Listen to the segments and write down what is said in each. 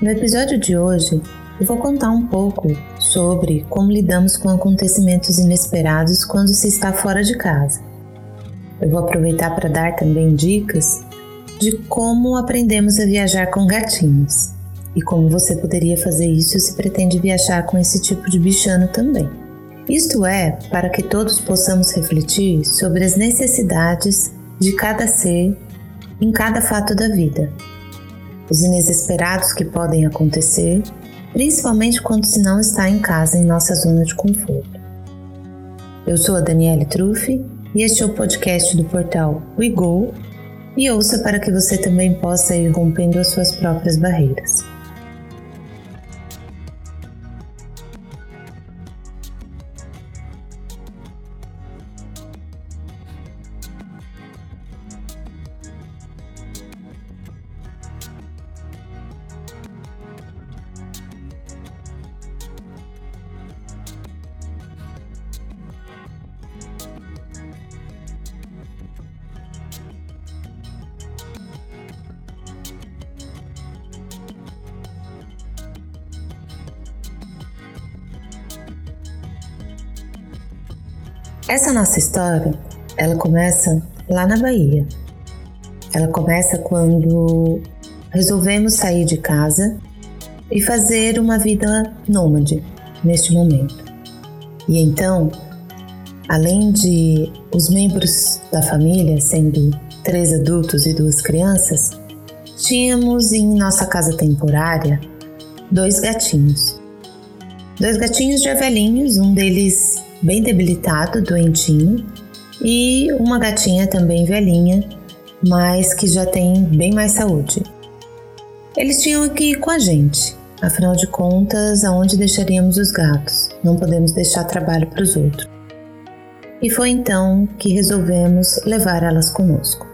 No episódio de hoje, eu vou contar um pouco sobre como lidamos com acontecimentos inesperados quando se está fora de casa. Eu vou aproveitar para dar também dicas de como aprendemos a viajar com gatinhos e como você poderia fazer isso se pretende viajar com esse tipo de bichano também. Isto é, para que todos possamos refletir sobre as necessidades de cada ser em cada fato da vida, os inesperados que podem acontecer, principalmente quando se não está em casa em nossa zona de conforto. Eu sou a Daniele Truffi e este é o podcast do portal WeGo e ouça para que você também possa ir rompendo as suas próprias barreiras. Essa nossa história, ela começa lá na Bahia. Ela começa quando resolvemos sair de casa e fazer uma vida nômade neste momento. E então, além de os membros da família, sendo três adultos e duas crianças, tínhamos em nossa casa temporária dois gatinhos. Dois gatinhos já velhinhos, um deles bem debilitado, doentinho, e uma gatinha também velhinha, mas que já tem bem mais saúde. Eles tinham que ir com a gente, afinal de contas, aonde deixaríamos os gatos? Não podemos deixar trabalho para os outros. E foi então que resolvemos levar elas conosco.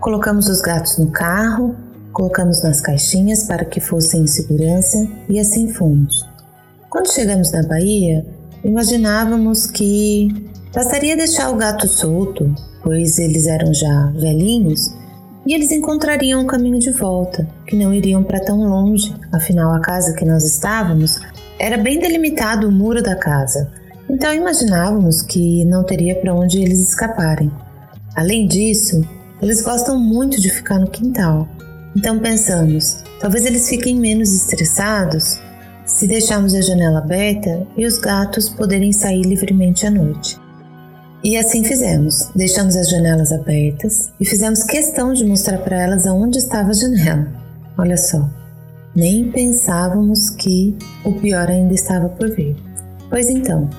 Colocamos os gatos no carro, colocamos nas caixinhas para que fossem em segurança e assim fomos. Quando chegamos na Bahia, imaginávamos que bastaria deixar o gato solto, pois eles eram já velhinhos, e eles encontrariam o caminho de volta, que não iriam para tão longe, afinal a casa que nós estávamos era bem delimitado o muro da casa, então imaginávamos que não teria para onde eles escaparem. Além disso, eles gostam muito de ficar no quintal, então pensamos, talvez eles fiquem menos estressados se deixarmos a janela aberta e os gatos poderem sair livremente à noite. E assim fizemos. Deixamos as janelas abertas e fizemos questão de mostrar para elas aonde estava a janela. Olha só, nem pensávamos que o pior ainda estava por vir. Pois então,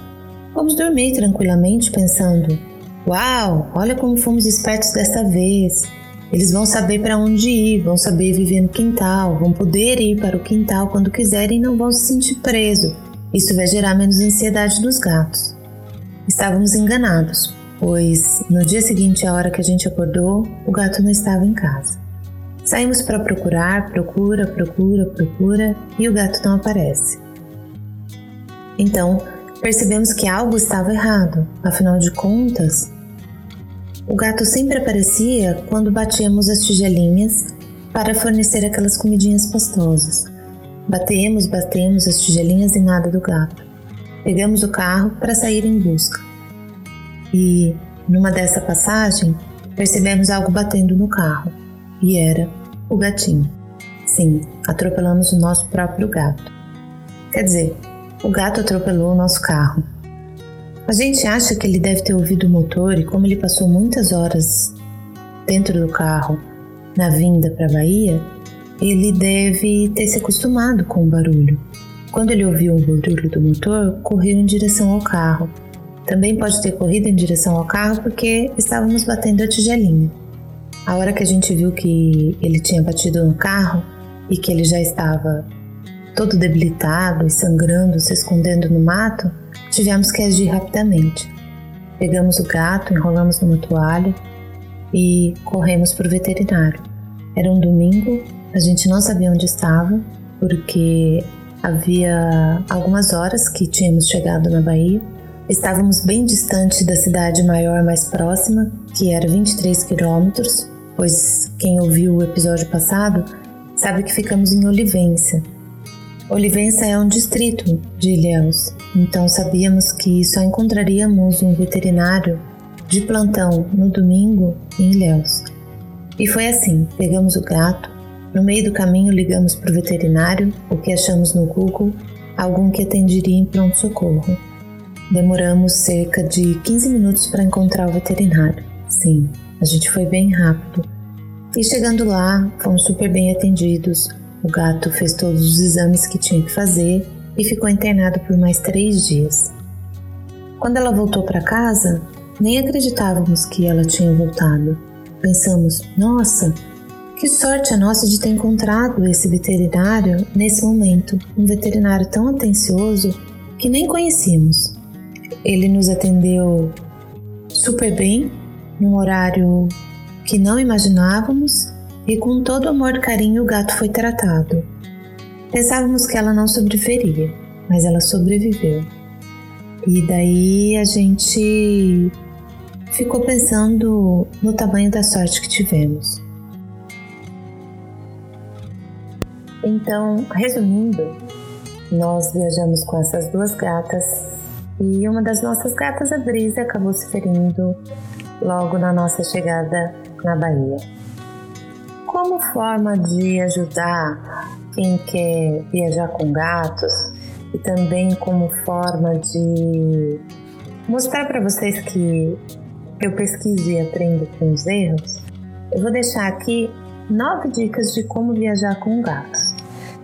vamos dormir tranquilamente pensando: Uau, olha como fomos espertos desta vez! Eles vão saber para onde ir, vão saber viver no quintal, vão poder ir para o quintal quando quiserem e não vão se sentir presos. Isso vai gerar menos ansiedade nos gatos. Estávamos enganados, pois no dia seguinte, à hora que a gente acordou, o gato não estava em casa. Saímos para procurar, procura, procura, procura e o gato não aparece. Então, percebemos que algo estava errado, afinal de contas, o gato sempre aparecia quando batíamos as tigelinhas para fornecer aquelas comidinhas pastosas. Batemos, batemos as tigelinhas e nada do gato. Pegamos o carro para sair em busca. E, numa dessa passagem, percebemos algo batendo no carro. E era o gatinho. Sim, atropelamos o nosso próprio gato. Quer dizer, o gato atropelou o nosso carro. A gente acha que ele deve ter ouvido o motor e como ele passou muitas horas dentro do carro na vinda para a Bahia, ele deve ter se acostumado com o barulho. Quando ele ouviu o barulho do motor, correu em direção ao carro. Também pode ter corrido em direção ao carro porque estávamos batendo a tigelinha. A hora que a gente viu que ele tinha batido no carro e que ele já estava todo debilitado e sangrando, se escondendo no mato, tivemos que agir rapidamente. Pegamos o gato, enrolamos numa toalha e corremos para o veterinário. Era um domingo, a gente não sabia onde estava, porque havia algumas horas que tínhamos chegado na Bahia. Estávamos bem distante da cidade maior mais próxima, que era 23 quilômetros, pois quem ouviu o episódio passado sabe que ficamos em Olivença. Olivença é um distrito de Ilhéus, então sabíamos que só encontraríamos um veterinário de plantão no domingo em Ilhéus. E foi assim: pegamos o gato, no meio do caminho ligamos para o veterinário, o que achamos no Google, algum que atenderia em pronto-socorro. Demoramos cerca de 15 minutos para encontrar o veterinário. Sim, a gente foi bem rápido. E chegando lá, fomos super bem atendidos. O gato fez todos os exames que tinha que fazer e ficou internado por mais três dias. Quando ela voltou para casa, nem acreditávamos que ela tinha voltado. Pensamos, nossa, que sorte a nossa de ter encontrado esse veterinário nesse momento, um veterinário tão atencioso que nem conhecíamos. Ele nos atendeu super bem, num horário que não imaginávamos e com todo amor e carinho o gato foi tratado. Pensávamos que ela não sobreviveria, mas ela sobreviveu. E daí a gente ficou pensando no tamanho da sorte que tivemos. Então, resumindo, nós viajamos com essas duas gatas e uma das nossas gatas, a Brisa, acabou se ferindo logo na nossa chegada na Bahia. Como forma de ajudar quem quer viajar com gatos e também como forma de mostrar para vocês que eu pesquiso e aprendo com os erros, eu vou deixar aqui nove dicas de como viajar com gatos.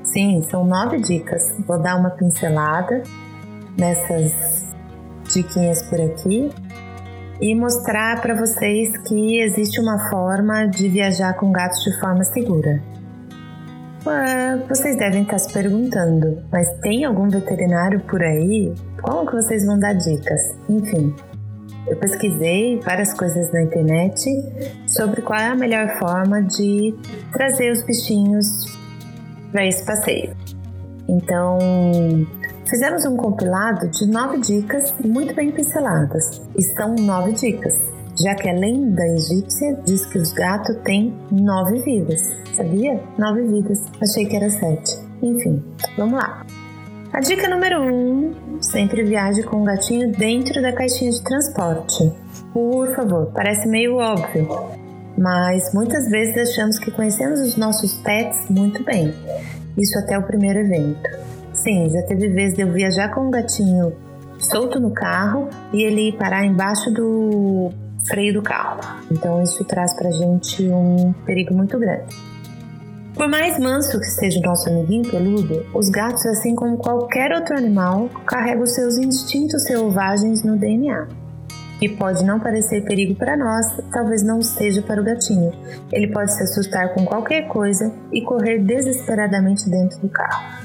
Sim, são nove dicas. Vou dar uma pincelada nessas diquinhas por aqui e mostrar para vocês que existe uma forma de viajar com gatos de forma segura. Vocês devem estar se perguntando, mas tem algum veterinário por aí? Como que vocês vão dar dicas? Enfim, eu pesquisei várias coisas na internet sobre qual é a melhor forma de trazer os bichinhos para esse passeio. Então, fizemos um compilado de nove dicas muito bem pinceladas. E são nove dicas, já que a lenda egípcia diz que os gatos têm nove vidas. Sabia? Nove vidas. Achei que era sete. Enfim, vamos lá. A dica número 1: um, sempre viaje com o gatinho dentro da caixinha de transporte. Por favor, parece meio óbvio, mas muitas vezes achamos que conhecemos os nossos pets muito bem. Isso até o primeiro evento. Sim, já teve vezes de eu viajar com um gatinho solto no carro e ele parar embaixo do freio do carro. Então isso traz pra gente um perigo muito grande. Por mais manso que seja o nosso amiguinho peludo, os gatos, assim como qualquer outro animal, carregam seus instintos selvagens no DNA. Que pode não parecer perigo para nós, talvez não seja para o gatinho. Ele pode se assustar com qualquer coisa e correr desesperadamente dentro do carro.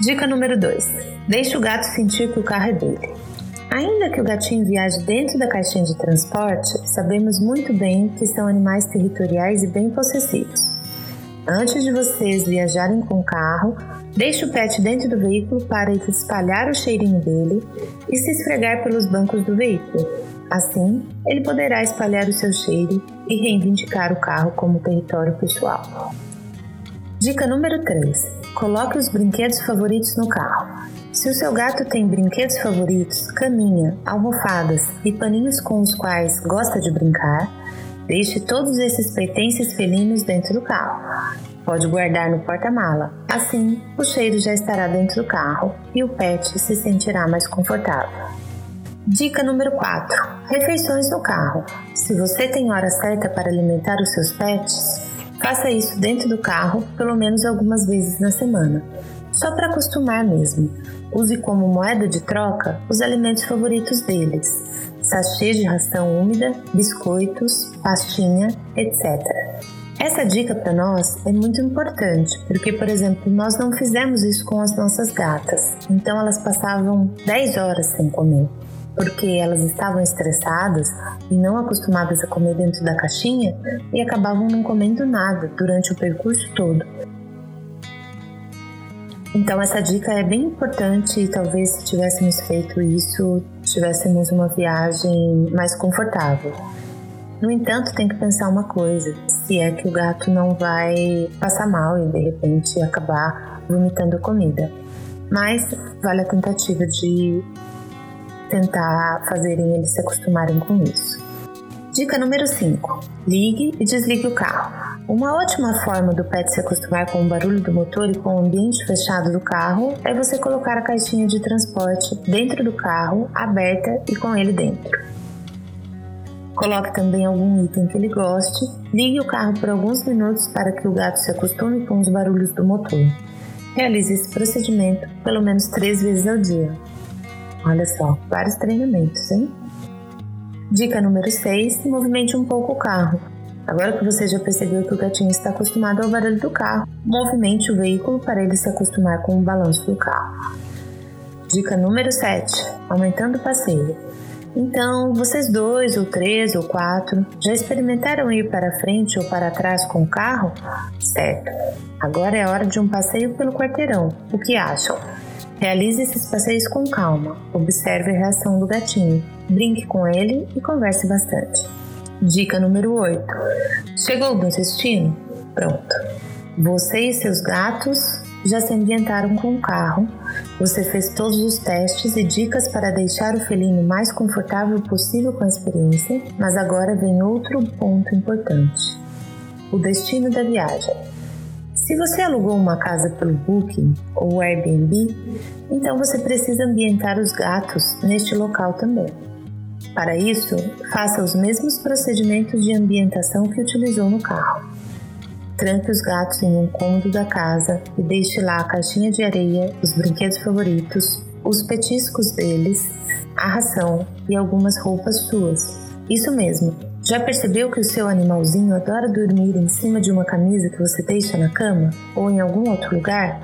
Dica número 2: Deixe o gato sentir que o carro é dele. Ainda que o gatinho viaje dentro da caixinha de transporte, sabemos muito bem que são animais territoriais e bem possessivos. Antes de vocês viajarem com o carro, deixe o pet dentro do veículo para espalhar o cheirinho dele e se esfregar pelos bancos do veículo. Assim, ele poderá espalhar o seu cheiro e reivindicar o carro como território pessoal. Dica número 3: Coloque os brinquedos favoritos no carro. Se o seu gato tem brinquedos favoritos, caminha, almofadas e paninhos com os quais gosta de brincar, Deixe todos esses pertences felinos dentro do carro. Pode guardar no porta-mala. Assim, o cheiro já estará dentro do carro e o pet se sentirá mais confortável. Dica número 4: Refeições no carro. Se você tem hora certa para alimentar os seus pets, faça isso dentro do carro pelo menos algumas vezes na semana, só para acostumar mesmo. Use como moeda de troca os alimentos favoritos deles sachê de ração úmida, biscoitos, pastinha, etc. Essa dica para nós é muito importante, porque, por exemplo, nós não fizemos isso com as nossas gatas, então elas passavam 10 horas sem comer, porque elas estavam estressadas e não acostumadas a comer dentro da caixinha e acabavam não comendo nada durante o percurso todo. Então essa dica é bem importante e talvez se tivéssemos feito isso, tivéssemos uma viagem mais confortável. No entanto, tem que pensar uma coisa: se é que o gato não vai passar mal e de repente acabar vomitando comida. Mas vale a tentativa de tentar fazerem eles se acostumarem com isso. Dica número 5: ligue e desligue o carro. Uma ótima forma do pet se acostumar com o barulho do motor e com o ambiente fechado do carro é você colocar a caixinha de transporte dentro do carro, aberta e com ele dentro. Coloque também algum item que ele goste, ligue o carro por alguns minutos para que o gato se acostume com os barulhos do motor. Realize esse procedimento pelo menos três vezes ao dia. Olha só, vários treinamentos, hein? Dica número 6: movimente um pouco o carro. Agora que você já percebeu que o gatinho está acostumado ao barulho do carro, movimente o veículo para ele se acostumar com o balanço do carro. Dica número 7: aumentando o passeio. Então, vocês dois, ou três, ou quatro, já experimentaram ir para frente ou para trás com o carro? Certo. Agora é hora de um passeio pelo quarteirão. O que acham? Realize esses passeios com calma, observe a reação do gatinho, brinque com ele e converse bastante. Dica número 8: Chegou no destino? Pronto. Você e seus gatos já se ambientaram com o carro, você fez todos os testes e dicas para deixar o felino mais confortável possível com a experiência, mas agora vem outro ponto importante: o destino da viagem. Se você alugou uma casa pelo Booking ou Airbnb, então você precisa ambientar os gatos neste local também. Para isso, faça os mesmos procedimentos de ambientação que utilizou no carro. Tranque os gatos em um cômodo da casa e deixe lá a caixinha de areia, os brinquedos favoritos, os petiscos deles, a ração e algumas roupas suas. Isso mesmo, já percebeu que o seu animalzinho adora dormir em cima de uma camisa que você deixa na cama ou em algum outro lugar?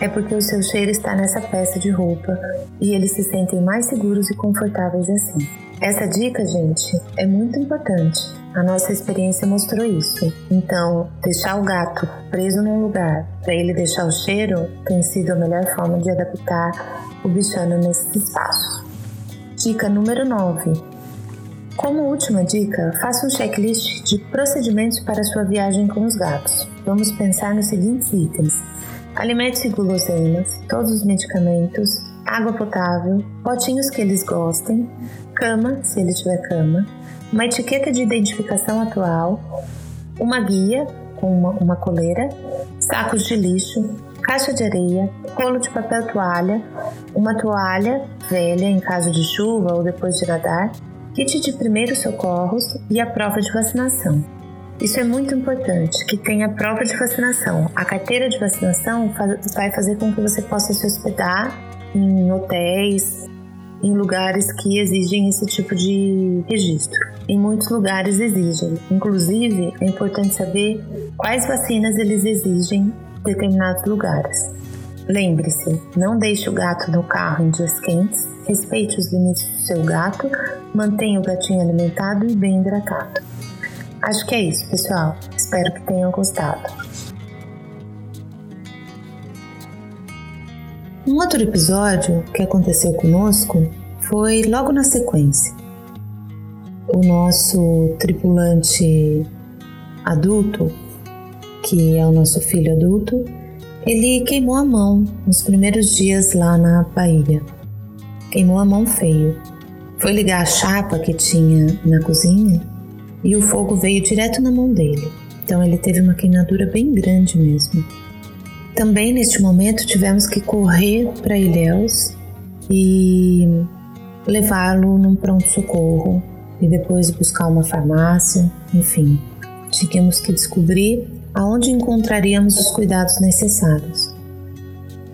É porque o seu cheiro está nessa peça de roupa e eles se sentem mais seguros e confortáveis assim. Essa dica, gente, é muito importante. A nossa experiência mostrou isso. Então, deixar o gato preso num lugar para ele deixar o cheiro tem sido a melhor forma de adaptar o bichano nesse espaço. Dica número 9 como última dica, faça um checklist de procedimentos para sua viagem com os gatos. Vamos pensar nos seguintes itens: alimentos e guloseimas, todos os medicamentos, água potável, potinhos que eles gostem, cama, se ele tiver cama, uma etiqueta de identificação atual, uma guia com uma, uma coleira, sacos de lixo, caixa de areia, rolo de papel toalha, uma toalha velha em caso de chuva ou depois de nadar, kit de primeiros socorros e a prova de vacinação. Isso é muito importante, que tenha a prova de vacinação. A carteira de vacinação vai fazer com que você possa se hospedar em hotéis, em lugares que exigem esse tipo de registro. Em muitos lugares exigem. Inclusive, é importante saber quais vacinas eles exigem em determinados lugares. Lembre-se, não deixe o gato no carro em dias quentes respeite os limites do seu gato, mantenha o gatinho alimentado e bem hidratado. Acho que é isso, pessoal. Espero que tenham gostado. Um outro episódio que aconteceu conosco foi logo na sequência. O nosso tripulante adulto, que é o nosso filho adulto, ele queimou a mão nos primeiros dias lá na Bahia queimou a mão feio. Foi ligar a chapa que tinha na cozinha e o fogo veio direto na mão dele. Então ele teve uma queimadura bem grande mesmo. Também neste momento tivemos que correr para Ilhéus e levá-lo num pronto-socorro e depois buscar uma farmácia, enfim. Tínhamos que descobrir aonde encontraríamos os cuidados necessários.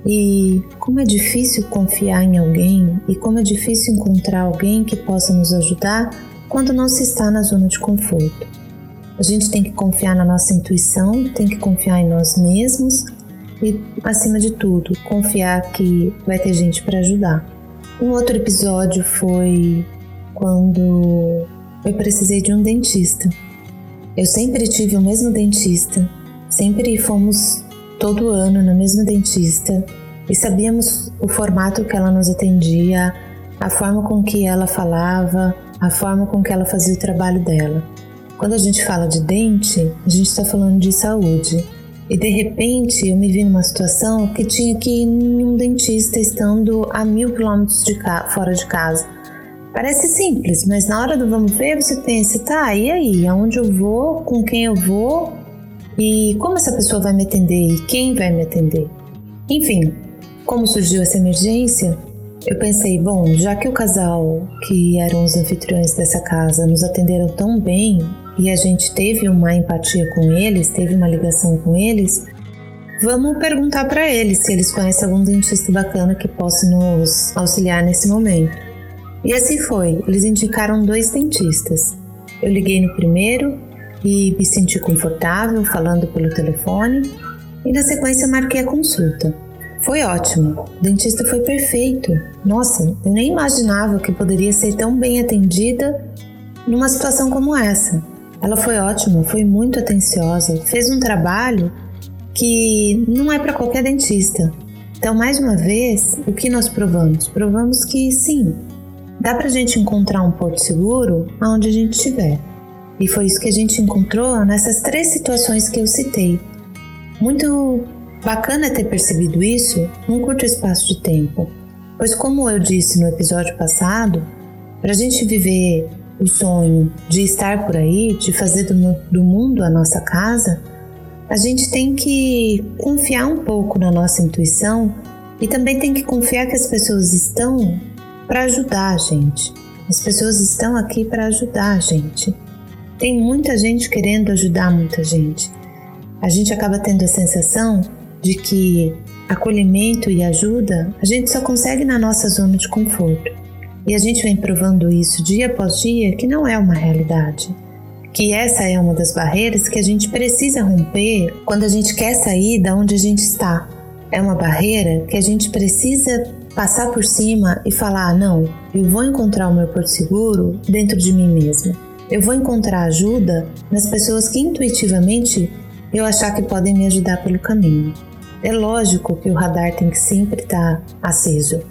E como é difícil confiar em alguém e como é difícil encontrar alguém que possa nos ajudar quando não se está na zona de conforto. A gente tem que confiar na nossa intuição, tem que confiar em nós mesmos e, acima de tudo, confiar que vai ter gente para ajudar. Um outro episódio foi quando eu precisei de um dentista. Eu sempre tive o mesmo dentista, sempre fomos todo ano na mesma dentista e sabíamos o formato que ela nos atendia, a forma com que ela falava, a forma com que ela fazia o trabalho dela. Quando a gente fala de dente, a gente está falando de saúde. E de repente eu me vi numa situação que tinha que ir em um dentista estando a mil quilômetros de fora de casa. Parece simples, mas na hora do vamos ver você pensa, tá, e aí? Aonde eu vou? Com quem eu vou? E como essa pessoa vai me atender? E quem vai me atender? Enfim, como surgiu essa emergência, eu pensei, bom, já que o casal que eram os anfitriões dessa casa nos atenderam tão bem e a gente teve uma empatia com eles, teve uma ligação com eles, vamos perguntar para eles se eles conhecem algum dentista bacana que possa nos auxiliar nesse momento. E assim foi, eles indicaram dois dentistas. Eu liguei no primeiro e me senti confortável falando pelo telefone e na sequência marquei a consulta. Foi ótimo, o dentista foi perfeito. Nossa, eu nem imaginava que poderia ser tão bem atendida numa situação como essa. Ela foi ótima, foi muito atenciosa, fez um trabalho que não é para qualquer dentista. Então, mais uma vez, o que nós provamos? Provamos que sim, dá para a gente encontrar um porto seguro aonde a gente estiver. E foi isso que a gente encontrou nessas três situações que eu citei. Muito bacana ter percebido isso num curto espaço de tempo, pois, como eu disse no episódio passado, para a gente viver o sonho de estar por aí, de fazer do, do mundo a nossa casa, a gente tem que confiar um pouco na nossa intuição e também tem que confiar que as pessoas estão para ajudar a gente. As pessoas estão aqui para ajudar a gente. Tem muita gente querendo ajudar muita gente. A gente acaba tendo a sensação de que acolhimento e ajuda a gente só consegue na nossa zona de conforto. E a gente vem provando isso dia após dia que não é uma realidade. Que essa é uma das barreiras que a gente precisa romper quando a gente quer sair da onde a gente está. É uma barreira que a gente precisa passar por cima e falar: ah, não, eu vou encontrar o meu porto seguro dentro de mim mesma. Eu vou encontrar ajuda nas pessoas que intuitivamente eu achar que podem me ajudar pelo caminho. É lógico que o radar tem que sempre estar aceso,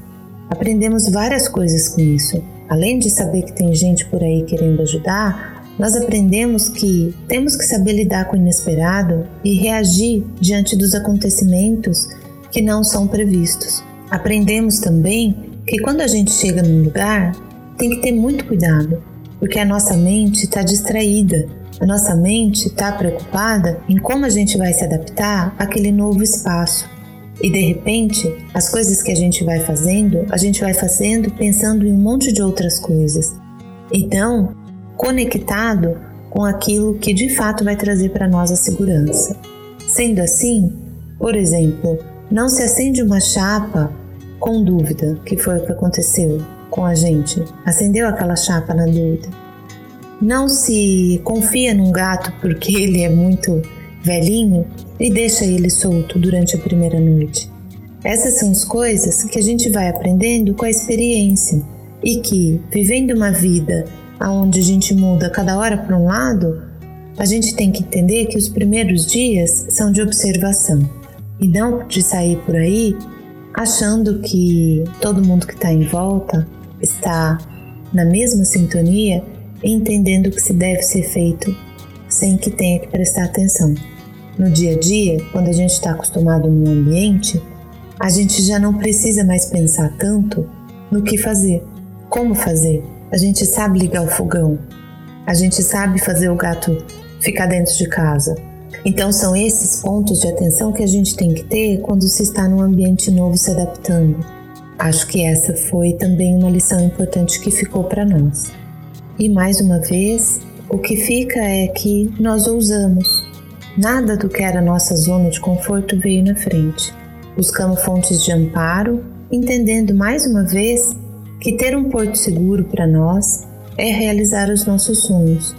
Aprendemos várias coisas com isso. Além de saber que tem gente por aí querendo ajudar, nós aprendemos que temos que saber lidar com o inesperado e reagir diante dos acontecimentos que não são previstos. Aprendemos também que quando a gente chega num lugar, tem que ter muito cuidado, porque a nossa mente está distraída, a nossa mente está preocupada em como a gente vai se adaptar àquele novo espaço. E de repente, as coisas que a gente vai fazendo, a gente vai fazendo pensando em um monte de outras coisas. Então, conectado com aquilo que de fato vai trazer para nós a segurança. Sendo assim, por exemplo, não se acende uma chapa com dúvida, que foi o que aconteceu com a gente. Acendeu aquela chapa na dúvida. Não se confia num gato porque ele é muito velhinho e deixa ele solto durante a primeira noite. Essas são as coisas que a gente vai aprendendo com a experiência e que, vivendo uma vida onde a gente muda cada hora para um lado, a gente tem que entender que os primeiros dias são de observação e não de sair por aí achando que todo mundo que está em volta está na mesma sintonia entendendo o que se deve ser feito sem que tenha que prestar atenção. No dia a dia, quando a gente está acostumado no ambiente, a gente já não precisa mais pensar tanto no que fazer, como fazer. A gente sabe ligar o fogão, a gente sabe fazer o gato ficar dentro de casa. Então, são esses pontos de atenção que a gente tem que ter quando se está num ambiente novo se adaptando. Acho que essa foi também uma lição importante que ficou para nós. E mais uma vez, o que fica é que nós ousamos, Nada do que era nossa zona de conforto veio na frente. Buscamos fontes de amparo, entendendo mais uma vez que ter um porto seguro para nós é realizar os nossos sonhos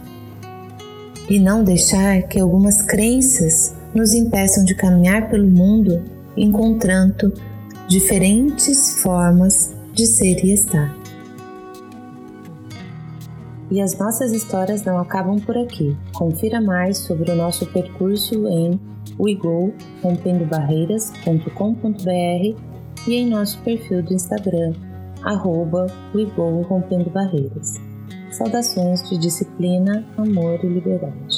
e não deixar que algumas crenças nos impeçam de caminhar pelo mundo encontrando diferentes formas de ser e estar. E as nossas histórias não acabam por aqui. Confira mais sobre o nosso percurso em wegorompendobarreiras.com.br e em nosso perfil do Instagram, arroba Rompendo Barreiras. Saudações de disciplina, amor e liberdade.